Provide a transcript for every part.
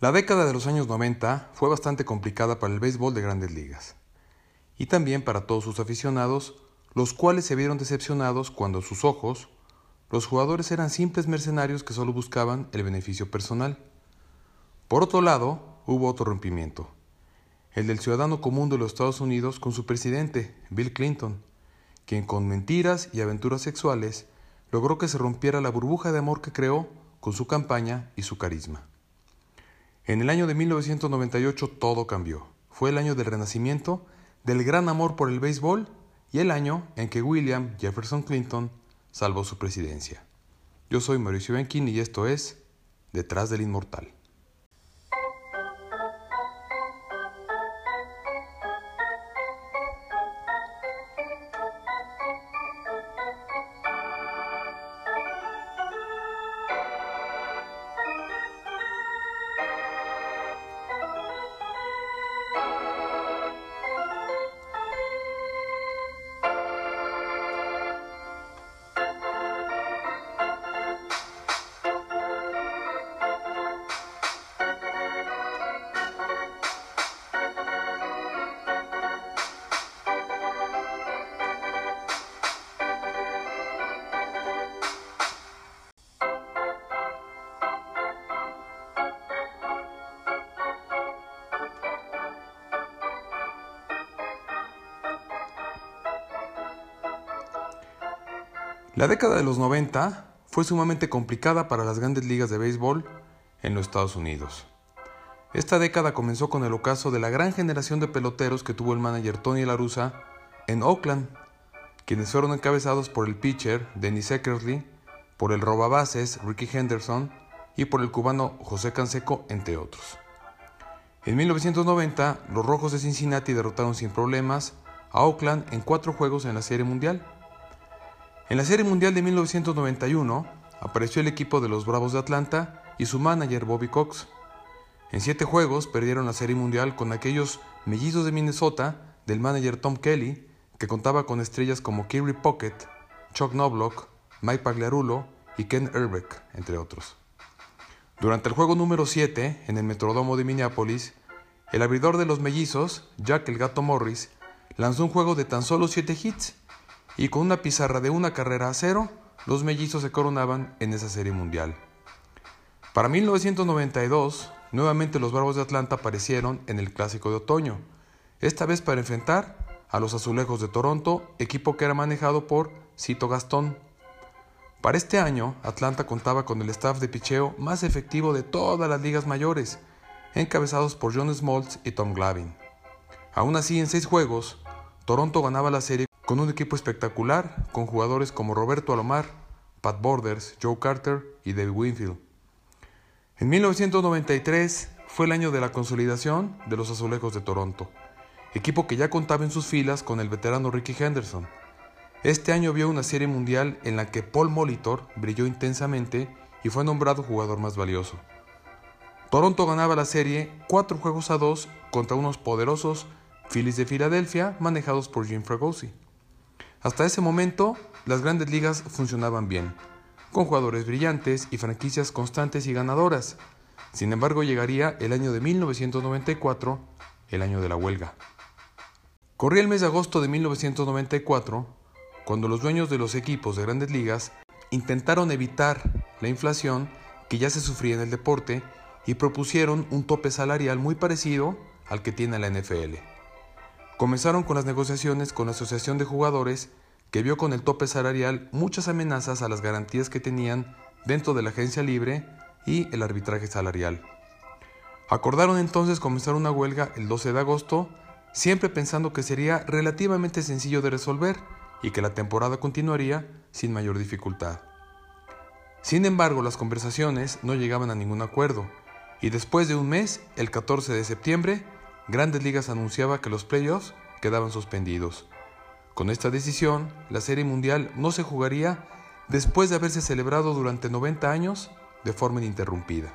La década de los años 90 fue bastante complicada para el béisbol de grandes ligas y también para todos sus aficionados, los cuales se vieron decepcionados cuando a sus ojos los jugadores eran simples mercenarios que solo buscaban el beneficio personal. Por otro lado, hubo otro rompimiento, el del ciudadano común de los Estados Unidos con su presidente, Bill Clinton, quien con mentiras y aventuras sexuales logró que se rompiera la burbuja de amor que creó con su campaña y su carisma. En el año de 1998 todo cambió. Fue el año del renacimiento, del gran amor por el béisbol y el año en que William Jefferson Clinton salvó su presidencia. Yo soy Mauricio Benkin y esto es Detrás del Inmortal. La década de los 90 fue sumamente complicada para las grandes ligas de béisbol en los Estados Unidos. Esta década comenzó con el ocaso de la gran generación de peloteros que tuvo el manager Tony La Russa en Oakland, quienes fueron encabezados por el pitcher Dennis Eckersley, por el robabases Ricky Henderson y por el cubano José Canseco, entre otros. En 1990, los Rojos de Cincinnati derrotaron sin problemas a Oakland en cuatro juegos en la Serie Mundial. En la Serie Mundial de 1991 apareció el equipo de los Bravos de Atlanta y su manager Bobby Cox. En siete juegos perdieron la Serie Mundial con aquellos mellizos de Minnesota del manager Tom Kelly, que contaba con estrellas como Kerry Pocket, Chuck Knobloch, Mike Pagliarulo y Ken Erbeck, entre otros. Durante el juego número 7, en el Metrodomo de Minneapolis, el abridor de los mellizos, Jack el Gato Morris, lanzó un juego de tan solo 7 hits y con una pizarra de una carrera a cero, los mellizos se coronaban en esa serie mundial. Para 1992, nuevamente los Bravos de Atlanta aparecieron en el Clásico de Otoño, esta vez para enfrentar a los Azulejos de Toronto, equipo que era manejado por Cito Gastón. Para este año, Atlanta contaba con el staff de picheo más efectivo de todas las ligas mayores, encabezados por John Smoltz y Tom Glavine. Aún así, en seis juegos, Toronto ganaba la serie con un equipo espectacular, con jugadores como Roberto Alomar, Pat Borders, Joe Carter y David Winfield. En 1993 fue el año de la consolidación de los Azulejos de Toronto, equipo que ya contaba en sus filas con el veterano Ricky Henderson. Este año vio una serie mundial en la que Paul Molitor brilló intensamente y fue nombrado jugador más valioso. Toronto ganaba la serie cuatro juegos a dos contra unos poderosos Phillies de Filadelfia manejados por Jim Fregosi. Hasta ese momento, las grandes ligas funcionaban bien, con jugadores brillantes y franquicias constantes y ganadoras. Sin embargo, llegaría el año de 1994, el año de la huelga. Corría el mes de agosto de 1994, cuando los dueños de los equipos de grandes ligas intentaron evitar la inflación que ya se sufría en el deporte y propusieron un tope salarial muy parecido al que tiene la NFL. Comenzaron con las negociaciones con la Asociación de Jugadores, que vio con el tope salarial muchas amenazas a las garantías que tenían dentro de la agencia libre y el arbitraje salarial. Acordaron entonces comenzar una huelga el 12 de agosto, siempre pensando que sería relativamente sencillo de resolver y que la temporada continuaría sin mayor dificultad. Sin embargo, las conversaciones no llegaban a ningún acuerdo, y después de un mes, el 14 de septiembre, Grandes Ligas anunciaba que los playoffs quedaban suspendidos. Con esta decisión, la Serie Mundial no se jugaría después de haberse celebrado durante 90 años de forma ininterrumpida.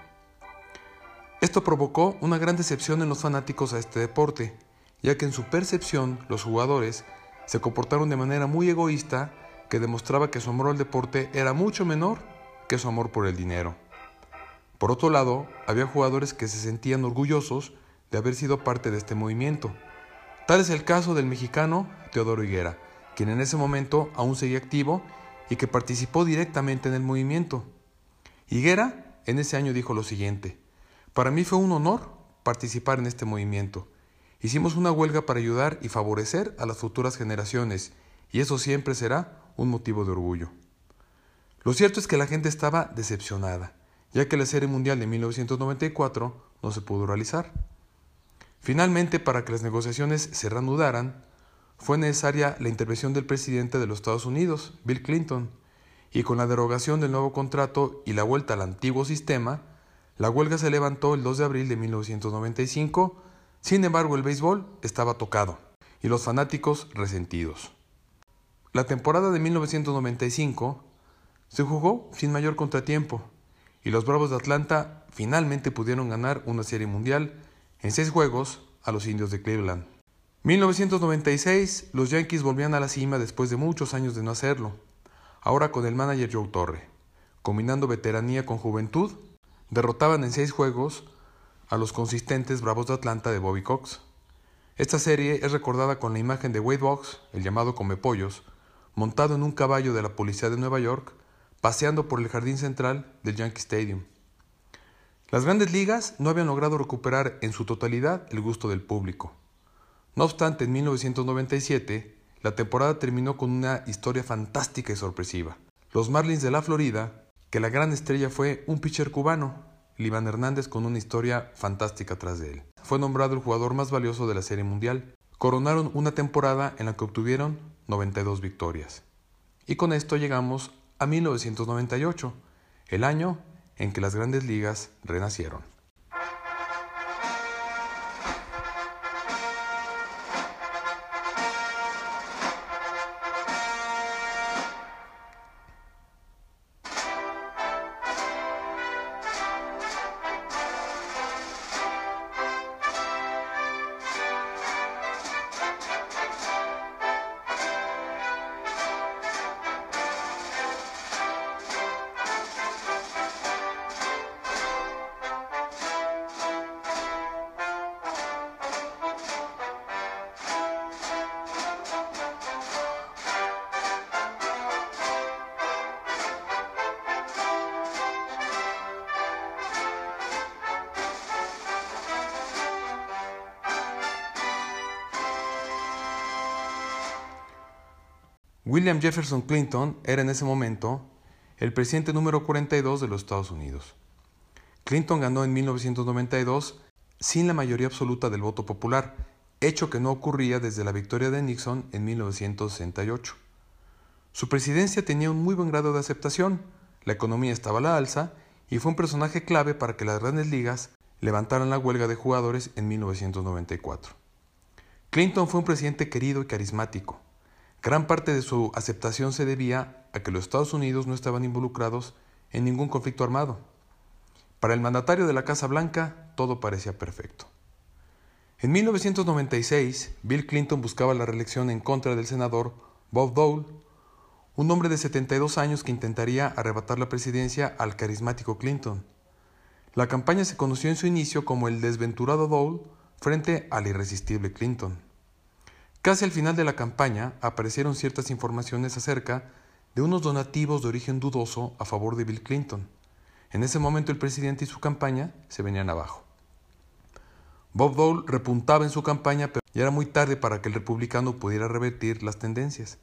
Esto provocó una gran decepción en los fanáticos a este deporte, ya que en su percepción los jugadores se comportaron de manera muy egoísta que demostraba que su amor al deporte era mucho menor que su amor por el dinero. Por otro lado, había jugadores que se sentían orgullosos de haber sido parte de este movimiento. Tal es el caso del mexicano Teodoro Higuera, quien en ese momento aún seguía activo y que participó directamente en el movimiento. Higuera en ese año dijo lo siguiente, para mí fue un honor participar en este movimiento. Hicimos una huelga para ayudar y favorecer a las futuras generaciones, y eso siempre será un motivo de orgullo. Lo cierto es que la gente estaba decepcionada, ya que la Serie Mundial de 1994 no se pudo realizar. Finalmente, para que las negociaciones se reanudaran, fue necesaria la intervención del presidente de los Estados Unidos, Bill Clinton, y con la derogación del nuevo contrato y la vuelta al antiguo sistema, la huelga se levantó el 2 de abril de 1995, sin embargo el béisbol estaba tocado y los fanáticos resentidos. La temporada de 1995 se jugó sin mayor contratiempo y los Bravos de Atlanta finalmente pudieron ganar una serie mundial en seis juegos a los indios de Cleveland. 1996, los Yankees volvían a la cima después de muchos años de no hacerlo, ahora con el manager Joe Torre, combinando veteranía con juventud derrotaban en seis juegos a los consistentes Bravos de Atlanta de Bobby Cox. Esta serie es recordada con la imagen de Wade Box, el llamado Pollos, montado en un caballo de la policía de Nueva York, paseando por el jardín central del Yankee Stadium. Las grandes ligas no habían logrado recuperar en su totalidad el gusto del público. No obstante, en 1997, la temporada terminó con una historia fantástica y sorpresiva. Los Marlins de la Florida que la gran estrella fue un pitcher cubano, Liván Hernández, con una historia fantástica tras de él. Fue nombrado el jugador más valioso de la Serie Mundial. Coronaron una temporada en la que obtuvieron 92 victorias. Y con esto llegamos a 1998, el año en que las grandes ligas renacieron. William Jefferson Clinton era en ese momento el presidente número 42 de los Estados Unidos. Clinton ganó en 1992 sin la mayoría absoluta del voto popular, hecho que no ocurría desde la victoria de Nixon en 1968. Su presidencia tenía un muy buen grado de aceptación, la economía estaba a la alza y fue un personaje clave para que las grandes ligas levantaran la huelga de jugadores en 1994. Clinton fue un presidente querido y carismático. Gran parte de su aceptación se debía a que los Estados Unidos no estaban involucrados en ningún conflicto armado. Para el mandatario de la Casa Blanca todo parecía perfecto. En 1996, Bill Clinton buscaba la reelección en contra del senador Bob Dole, un hombre de 72 años que intentaría arrebatar la presidencia al carismático Clinton. La campaña se conoció en su inicio como el desventurado Dole frente al irresistible Clinton. Casi al final de la campaña aparecieron ciertas informaciones acerca de unos donativos de origen dudoso a favor de Bill Clinton. En ese momento el presidente y su campaña se venían abajo. Bob Dole repuntaba en su campaña, pero ya era muy tarde para que el republicano pudiera revertir las tendencias.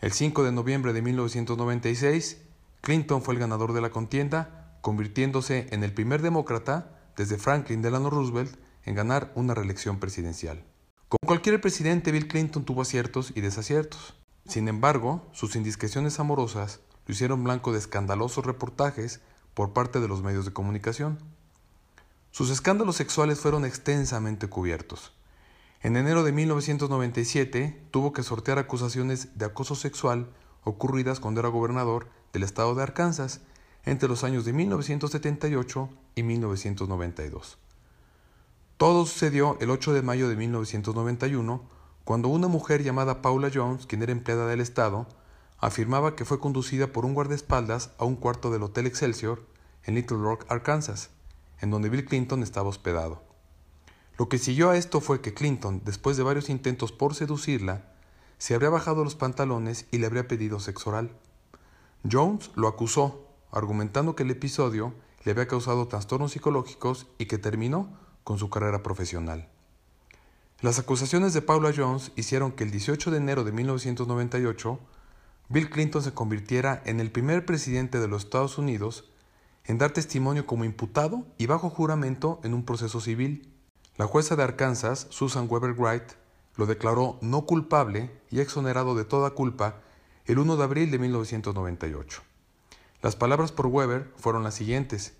El 5 de noviembre de 1996, Clinton fue el ganador de la contienda, convirtiéndose en el primer demócrata desde Franklin Delano Roosevelt en ganar una reelección presidencial. Como cualquier presidente, Bill Clinton tuvo aciertos y desaciertos. Sin embargo, sus indiscreciones amorosas lo hicieron blanco de escandalosos reportajes por parte de los medios de comunicación. Sus escándalos sexuales fueron extensamente cubiertos. En enero de 1997 tuvo que sortear acusaciones de acoso sexual ocurridas cuando era gobernador del estado de Arkansas entre los años de 1978 y 1992. Todo sucedió el 8 de mayo de 1991, cuando una mujer llamada Paula Jones, quien era empleada del Estado, afirmaba que fue conducida por un guardaespaldas a un cuarto del Hotel Excelsior en Little Rock, Arkansas, en donde Bill Clinton estaba hospedado. Lo que siguió a esto fue que Clinton, después de varios intentos por seducirla, se habría bajado los pantalones y le habría pedido sexo oral. Jones lo acusó, argumentando que el episodio le había causado trastornos psicológicos y que terminó con su carrera profesional. Las acusaciones de Paula Jones hicieron que el 18 de enero de 1998 Bill Clinton se convirtiera en el primer presidente de los Estados Unidos en dar testimonio como imputado y bajo juramento en un proceso civil. La jueza de Arkansas, Susan Weber Wright, lo declaró no culpable y exonerado de toda culpa el 1 de abril de 1998. Las palabras por Weber fueron las siguientes.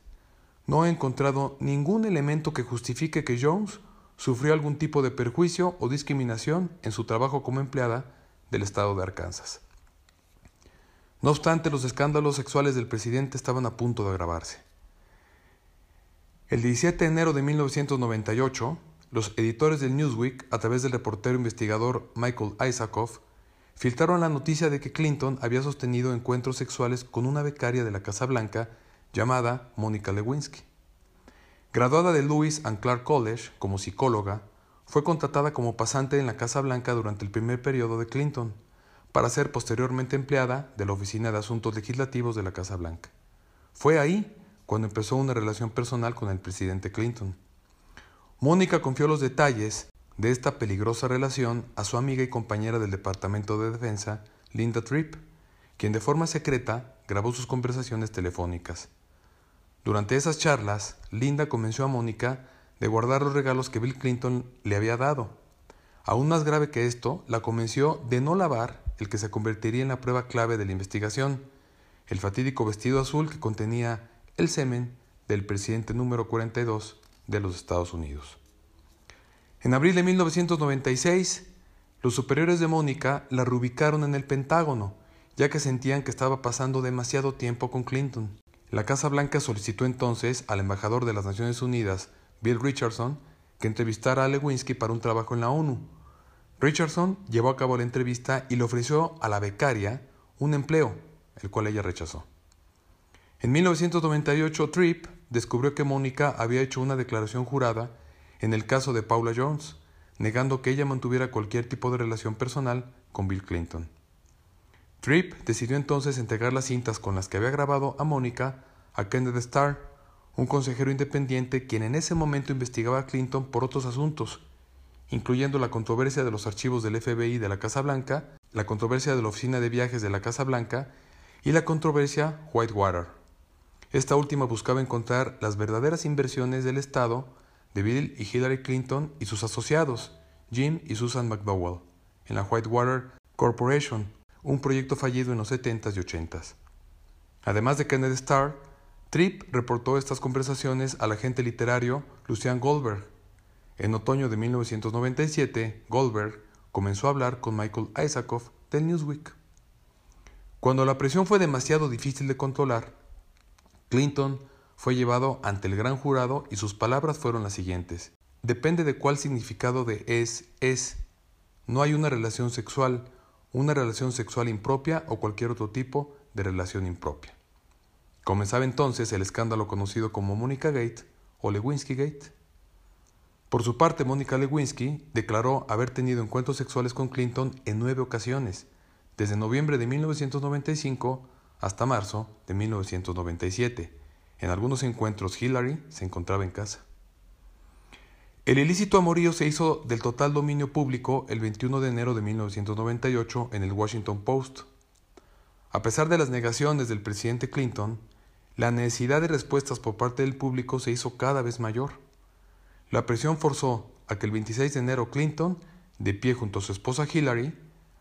No he encontrado ningún elemento que justifique que Jones sufrió algún tipo de perjuicio o discriminación en su trabajo como empleada del estado de Arkansas. No obstante, los escándalos sexuales del presidente estaban a punto de agravarse. El 17 de enero de 1998, los editores del Newsweek, a través del reportero investigador Michael Isaacoff, filtraron la noticia de que Clinton había sostenido encuentros sexuales con una becaria de la Casa Blanca llamada Monica Lewinsky. Graduada de Lewis and Clark College como psicóloga, fue contratada como pasante en la Casa Blanca durante el primer periodo de Clinton para ser posteriormente empleada de la Oficina de Asuntos Legislativos de la Casa Blanca. Fue ahí cuando empezó una relación personal con el presidente Clinton. Mónica confió los detalles de esta peligrosa relación a su amiga y compañera del Departamento de Defensa, Linda Tripp, quien de forma secreta grabó sus conversaciones telefónicas. Durante esas charlas, Linda convenció a Mónica de guardar los regalos que Bill Clinton le había dado. Aún más grave que esto, la convenció de no lavar el que se convertiría en la prueba clave de la investigación, el fatídico vestido azul que contenía el semen del presidente número 42 de los Estados Unidos. En abril de 1996, los superiores de Mónica la reubicaron en el Pentágono, ya que sentían que estaba pasando demasiado tiempo con Clinton. La Casa Blanca solicitó entonces al embajador de las Naciones Unidas, Bill Richardson, que entrevistara a Lewinsky para un trabajo en la ONU, Richardson llevó a cabo la entrevista y le ofreció a la becaria un empleo, el cual ella rechazó. En 1998, Tripp descubrió que Mónica había hecho una declaración jurada en el caso de Paula Jones, negando que ella mantuviera cualquier tipo de relación personal con Bill Clinton. Tripp decidió entonces entregar las cintas con las que había grabado a Mónica a Kenneth Starr, un consejero independiente quien en ese momento investigaba a Clinton por otros asuntos, incluyendo la controversia de los archivos del FBI de la Casa Blanca, la controversia de la Oficina de Viajes de la Casa Blanca y la controversia Whitewater. Esta última buscaba encontrar las verdaderas inversiones del Estado de Bill y Hillary Clinton y sus asociados, Jim y Susan McDowell, en la Whitewater Corporation, un proyecto fallido en los 70s y 80s. Además de Kenneth Starr, Tripp reportó estas conversaciones al agente literario Lucian Goldberg, en otoño de 1997, Goldberg comenzó a hablar con Michael Isaacoff del Newsweek. Cuando la presión fue demasiado difícil de controlar, Clinton fue llevado ante el gran jurado y sus palabras fueron las siguientes. Depende de cuál significado de es es. No hay una relación sexual, una relación sexual impropia o cualquier otro tipo de relación impropia. Comenzaba entonces el escándalo conocido como Monica Gate o Lewinsky Gate. Por su parte, Mónica Lewinsky declaró haber tenido encuentros sexuales con Clinton en nueve ocasiones, desde noviembre de 1995 hasta marzo de 1997. En algunos encuentros Hillary se encontraba en casa. El ilícito amorío se hizo del total dominio público el 21 de enero de 1998 en el Washington Post. A pesar de las negaciones del presidente Clinton, la necesidad de respuestas por parte del público se hizo cada vez mayor. La presión forzó a que el 26 de enero Clinton, de pie junto a su esposa Hillary,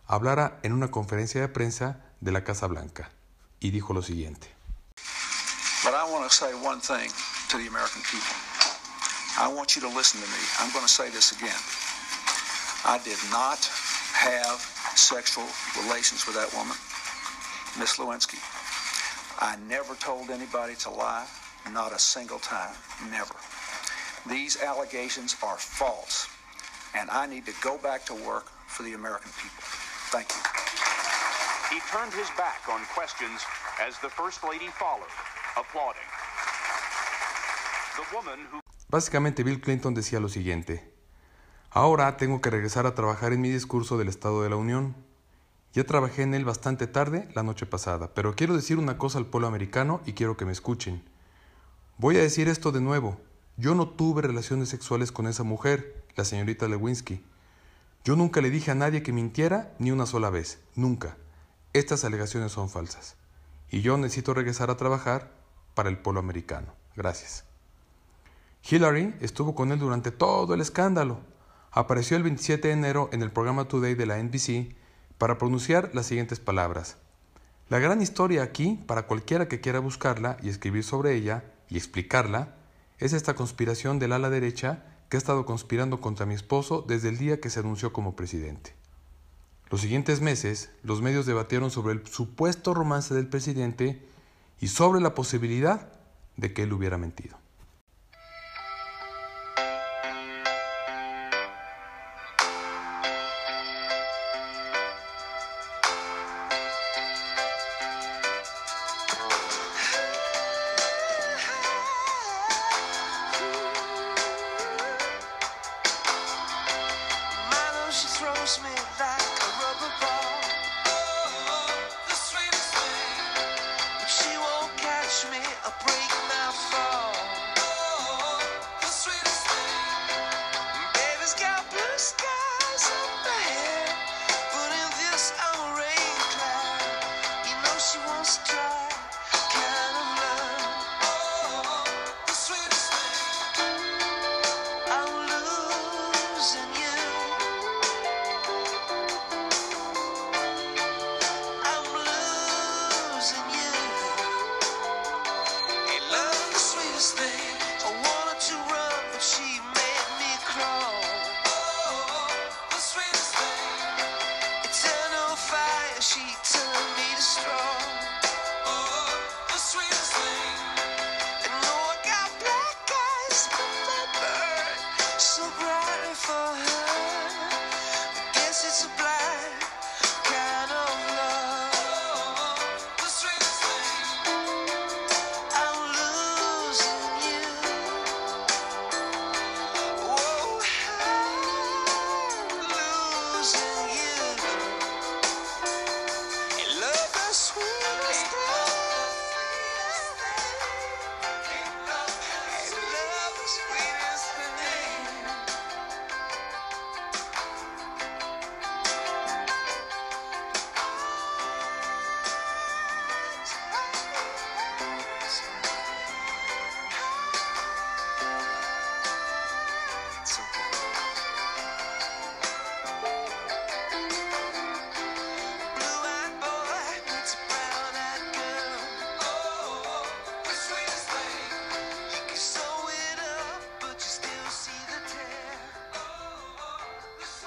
hablara en una conferencia de prensa de la Casa Blanca y dijo lo siguiente. I want you to listen to me. I'm going to say this again. I did not have sexual relations with that woman, Miss Lewinsky. I never told anybody to lie, not a single time, never. These allegations are false, and I need to go back to work for the American people. Thank you. He turned his back on questions as the First Lady followed, applauding. Básicamente Bill Clinton decía lo siguiente. Ahora tengo que regresar a trabajar en mi discurso del Estado de la Unión. Ya trabajé en él bastante tarde la noche pasada, pero quiero decir una cosa al pueblo americano y quiero que me escuchen. Voy a decir esto de nuevo. Yo no tuve relaciones sexuales con esa mujer, la señorita Lewinsky. Yo nunca le dije a nadie que mintiera ni una sola vez, nunca. Estas alegaciones son falsas. Y yo necesito regresar a trabajar para el pueblo americano. Gracias. Hillary estuvo con él durante todo el escándalo. Apareció el 27 de enero en el programa Today de la NBC para pronunciar las siguientes palabras. La gran historia aquí, para cualquiera que quiera buscarla y escribir sobre ella y explicarla, es esta conspiración del ala derecha que ha estado conspirando contra mi esposo desde el día que se anunció como presidente. Los siguientes meses, los medios debatieron sobre el supuesto romance del presidente y sobre la posibilidad de que él hubiera mentido.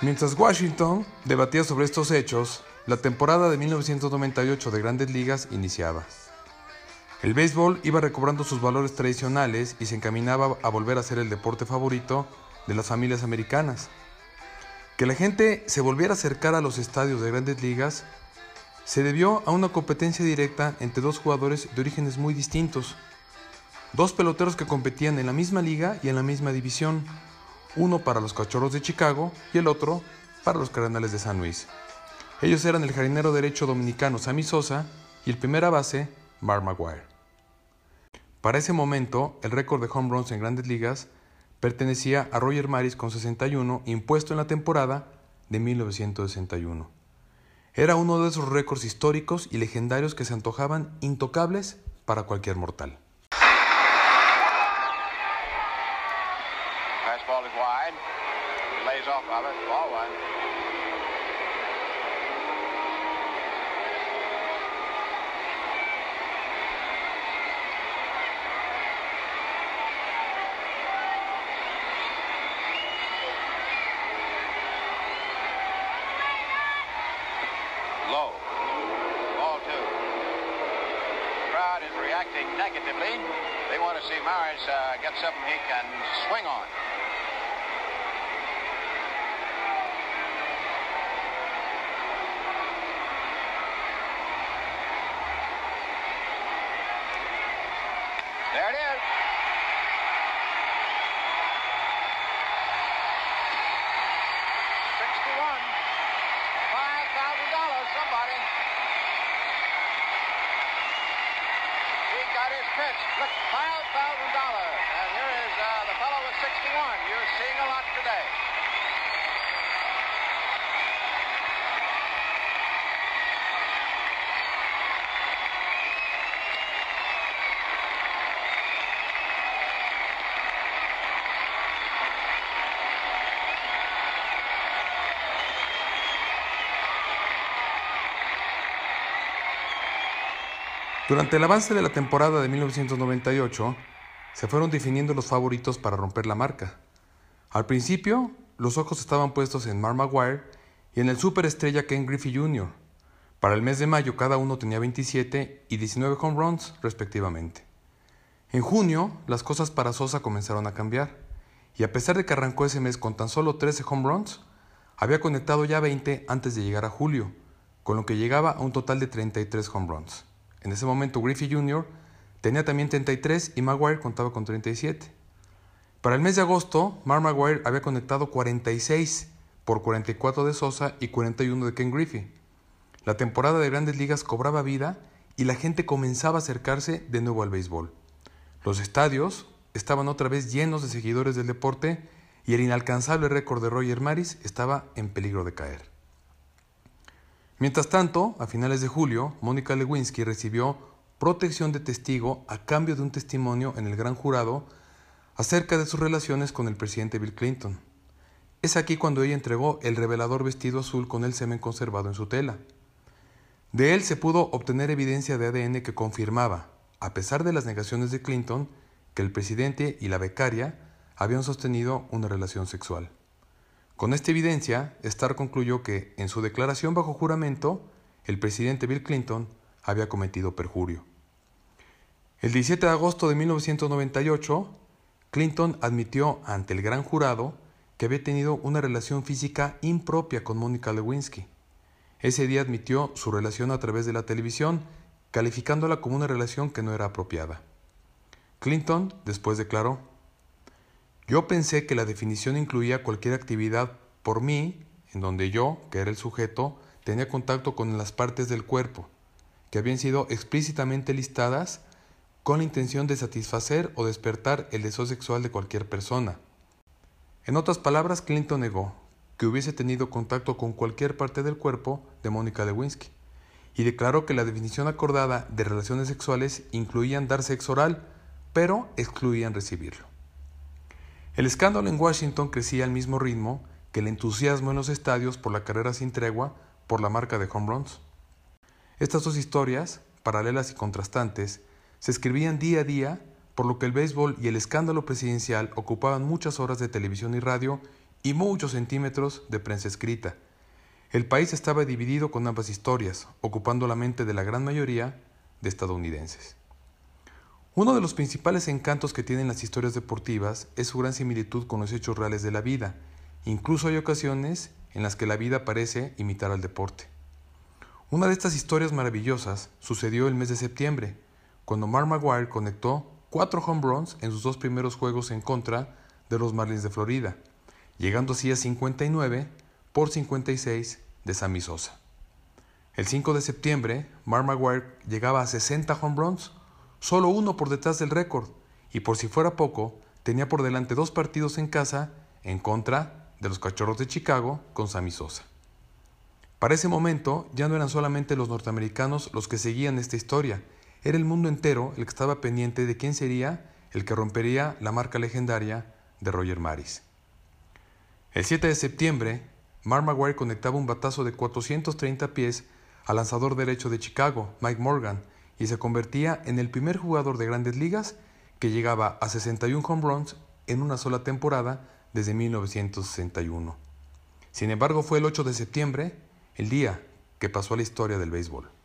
Mientras Washington debatía sobre estos hechos, la temporada de 1998 de Grandes Ligas iniciaba. El béisbol iba recobrando sus valores tradicionales y se encaminaba a volver a ser el deporte favorito de las familias americanas. Que la gente se volviera a acercar a los estadios de grandes ligas se debió a una competencia directa entre dos jugadores de orígenes muy distintos, dos peloteros que competían en la misma liga y en la misma división, uno para los Cachorros de Chicago y el otro para los Cardenales de San Luis. Ellos eran el jardinero derecho dominicano Sammy Sosa y el primera base Mark Maguire. Para ese momento, el récord de home runs en grandes ligas pertenecía a Roger Maris con 61, impuesto en la temporada de 1961. Era uno de esos récords históricos y legendarios que se antojaban intocables para cualquier mortal. Something he can Durante el avance de la temporada de 1998, se fueron definiendo los favoritos para romper la marca. Al principio, los ojos estaban puestos en Mark Maguire y en el superestrella Ken Griffey Jr. Para el mes de mayo cada uno tenía 27 y 19 home runs respectivamente. En junio, las cosas para Sosa comenzaron a cambiar, y a pesar de que arrancó ese mes con tan solo 13 home runs, había conectado ya 20 antes de llegar a julio, con lo que llegaba a un total de 33 home runs. En ese momento Griffey Jr. tenía también 33 y Maguire contaba con 37. Para el mes de agosto, Mark Maguire había conectado 46 por 44 de Sosa y 41 de Ken Griffey. La temporada de grandes ligas cobraba vida y la gente comenzaba a acercarse de nuevo al béisbol. Los estadios estaban otra vez llenos de seguidores del deporte y el inalcanzable récord de Roger Maris estaba en peligro de caer. Mientras tanto, a finales de julio, Mónica Lewinsky recibió protección de testigo a cambio de un testimonio en el gran jurado acerca de sus relaciones con el presidente Bill Clinton. Es aquí cuando ella entregó el revelador vestido azul con el semen conservado en su tela. De él se pudo obtener evidencia de ADN que confirmaba, a pesar de las negaciones de Clinton, que el presidente y la becaria habían sostenido una relación sexual. Con esta evidencia, Starr concluyó que, en su declaración bajo juramento, el presidente Bill Clinton había cometido perjurio. El 17 de agosto de 1998, Clinton admitió ante el gran jurado que había tenido una relación física impropia con Mónica Lewinsky. Ese día admitió su relación a través de la televisión, calificándola como una relación que no era apropiada. Clinton después declaró, Yo pensé que la definición incluía cualquier actividad por mí, en donde yo, que era el sujeto, tenía contacto con las partes del cuerpo, que habían sido explícitamente listadas con la intención de satisfacer o despertar el deseo sexual de cualquier persona. En otras palabras, Clinton negó que hubiese tenido contacto con cualquier parte del cuerpo de Mónica Lewinsky y declaró que la definición acordada de relaciones sexuales incluían dar sexo oral, pero excluían recibirlo. El escándalo en Washington crecía al mismo ritmo que el entusiasmo en los estadios por la carrera sin tregua por la marca de home runs. Estas dos historias, paralelas y contrastantes, se escribían día a día, por lo que el béisbol y el escándalo presidencial ocupaban muchas horas de televisión y radio y muchos centímetros de prensa escrita. El país estaba dividido con ambas historias, ocupando la mente de la gran mayoría de estadounidenses. Uno de los principales encantos que tienen las historias deportivas es su gran similitud con los hechos reales de la vida. Incluso hay ocasiones en las que la vida parece imitar al deporte. Una de estas historias maravillosas sucedió el mes de septiembre, cuando Mark Maguire conectó cuatro home runs en sus dos primeros juegos en contra de los Marlins de Florida, llegando así a 59 por 56 de Sammy Sosa. El 5 de septiembre, Mark Maguire llegaba a 60 home runs, solo uno por detrás del récord, y por si fuera poco, tenía por delante dos partidos en casa en contra de los Cachorros de Chicago con Sammy Sosa. Para ese momento ya no eran solamente los norteamericanos los que seguían esta historia, era el mundo entero el que estaba pendiente de quién sería el que rompería la marca legendaria de Roger Maris. El 7 de septiembre, Mark Maguire conectaba un batazo de 430 pies al lanzador derecho de Chicago, Mike Morgan, y se convertía en el primer jugador de grandes ligas que llegaba a 61 home runs en una sola temporada desde 1961. Sin embargo, fue el 8 de septiembre, el día que pasó a la historia del béisbol.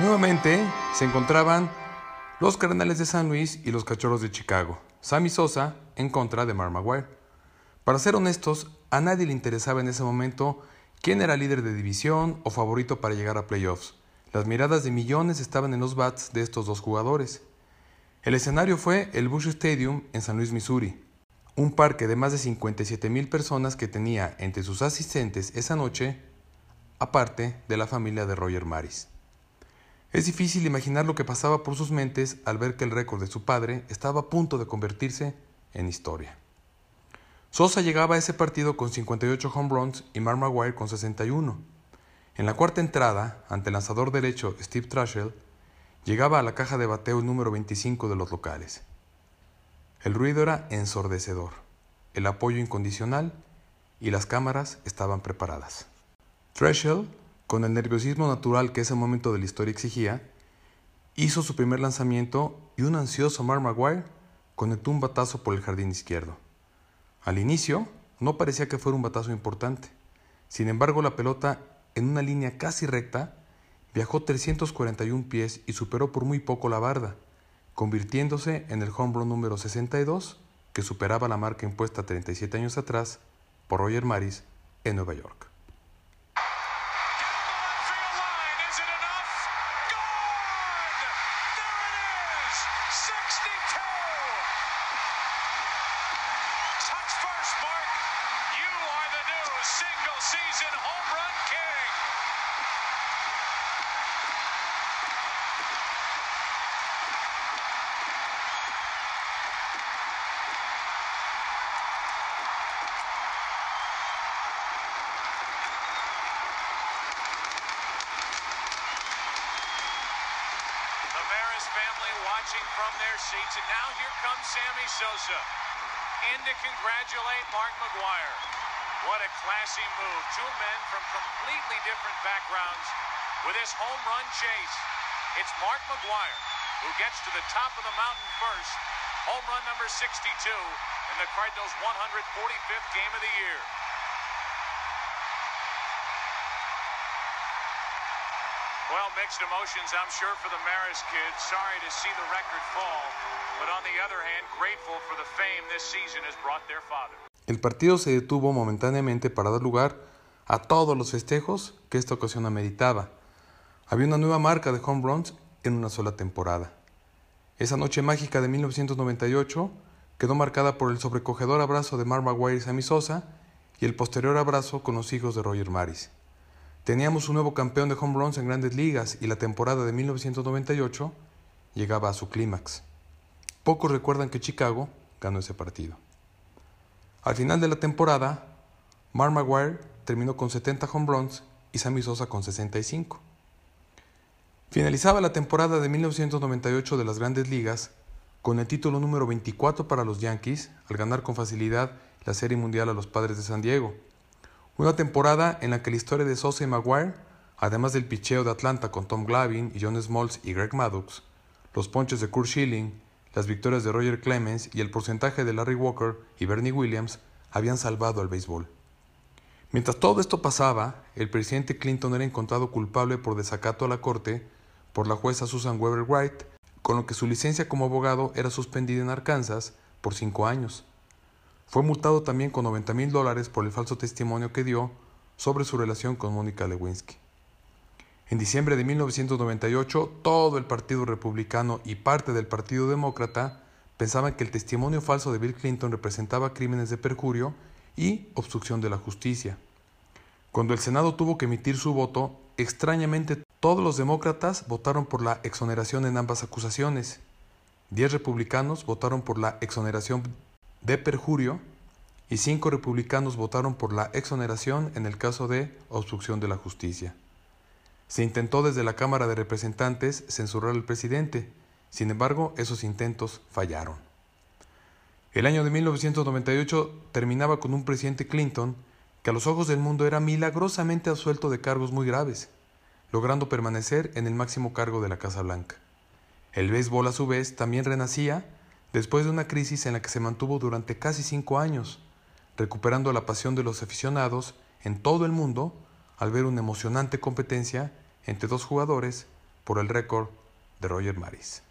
Nuevamente se encontraban los Cardenales de San Luis y los Cachorros de Chicago, Sammy Sosa en contra de Mark. Para ser honestos, a nadie le interesaba en ese momento quién era líder de división o favorito para llegar a playoffs. Las miradas de millones estaban en los bats de estos dos jugadores. El escenario fue el Bush Stadium en San Luis, Missouri, un parque de más de 57 mil personas que tenía entre sus asistentes esa noche, aparte de la familia de Roger Maris. Es difícil imaginar lo que pasaba por sus mentes al ver que el récord de su padre estaba a punto de convertirse en historia. Sosa llegaba a ese partido con 58 home runs y Mark Maguire con 61. En la cuarta entrada, ante el lanzador derecho Steve Trashell, llegaba a la caja de bateo número 25 de los locales. El ruido era ensordecedor, el apoyo incondicional y las cámaras estaban preparadas. Trashell, con el nerviosismo natural que ese momento de la historia exigía, hizo su primer lanzamiento y un ansioso Mark Maguire conectó un batazo por el jardín izquierdo. Al inicio, no parecía que fuera un batazo importante. Sin embargo, la pelota, en una línea casi recta, viajó 341 pies y superó por muy poco la barda, convirtiéndose en el home run número 62, que superaba la marca impuesta 37 años atrás por Roger Maris en Nueva York. From their seats. And now here comes Sammy Sosa in to congratulate Mark McGuire. What a classy move. Two men from completely different backgrounds with this home run chase. It's Mark McGuire who gets to the top of the mountain first. Home run number 62 in the Cardinals' 145th game of the year. Mixed emotions, I'm sure, for the Maris kids. Sorry to see the record fall, but on the other hand, grateful for the fame this season has brought their father. El partido se detuvo momentáneamente para dar lugar a todos los festejos que esta ocasión ameritaba. Había una nueva marca de home runs en una sola temporada. Esa noche mágica de 1998 quedó marcada por el sobrecogedor abrazo de Mark Maguire y Sammy Sosa y el posterior abrazo con los hijos de Roger Maris. Teníamos un nuevo campeón de home runs en grandes ligas y la temporada de 1998 llegaba a su clímax. Pocos recuerdan que Chicago ganó ese partido. Al final de la temporada, Mark Maguire terminó con 70 home runs y Sammy Sosa con 65. Finalizaba la temporada de 1998 de las grandes ligas con el título número 24 para los Yankees al ganar con facilidad la Serie Mundial a los Padres de San Diego una temporada en la que la historia de Sosa y Maguire, además del picheo de Atlanta con Tom Glavine y John Smoltz y Greg Maddux, los ponches de Kurt Schilling, las victorias de Roger Clemens y el porcentaje de Larry Walker y Bernie Williams habían salvado al béisbol. Mientras todo esto pasaba, el presidente Clinton era encontrado culpable por desacato a la corte por la jueza Susan Weber Wright, con lo que su licencia como abogado era suspendida en Arkansas por cinco años. Fue multado también con 90 mil dólares por el falso testimonio que dio sobre su relación con Mónica Lewinsky. En diciembre de 1998, todo el Partido Republicano y parte del Partido Demócrata pensaban que el testimonio falso de Bill Clinton representaba crímenes de perjurio y obstrucción de la justicia. Cuando el Senado tuvo que emitir su voto, extrañamente todos los demócratas votaron por la exoneración en ambas acusaciones. Diez republicanos votaron por la exoneración de perjurio y cinco republicanos votaron por la exoneración en el caso de obstrucción de la justicia. Se intentó desde la Cámara de Representantes censurar al presidente, sin embargo esos intentos fallaron. El año de 1998 terminaba con un presidente Clinton que a los ojos del mundo era milagrosamente absuelto de cargos muy graves, logrando permanecer en el máximo cargo de la Casa Blanca. El béisbol a su vez también renacía después de una crisis en la que se mantuvo durante casi cinco años, recuperando la pasión de los aficionados en todo el mundo al ver una emocionante competencia entre dos jugadores por el récord de Roger Maris.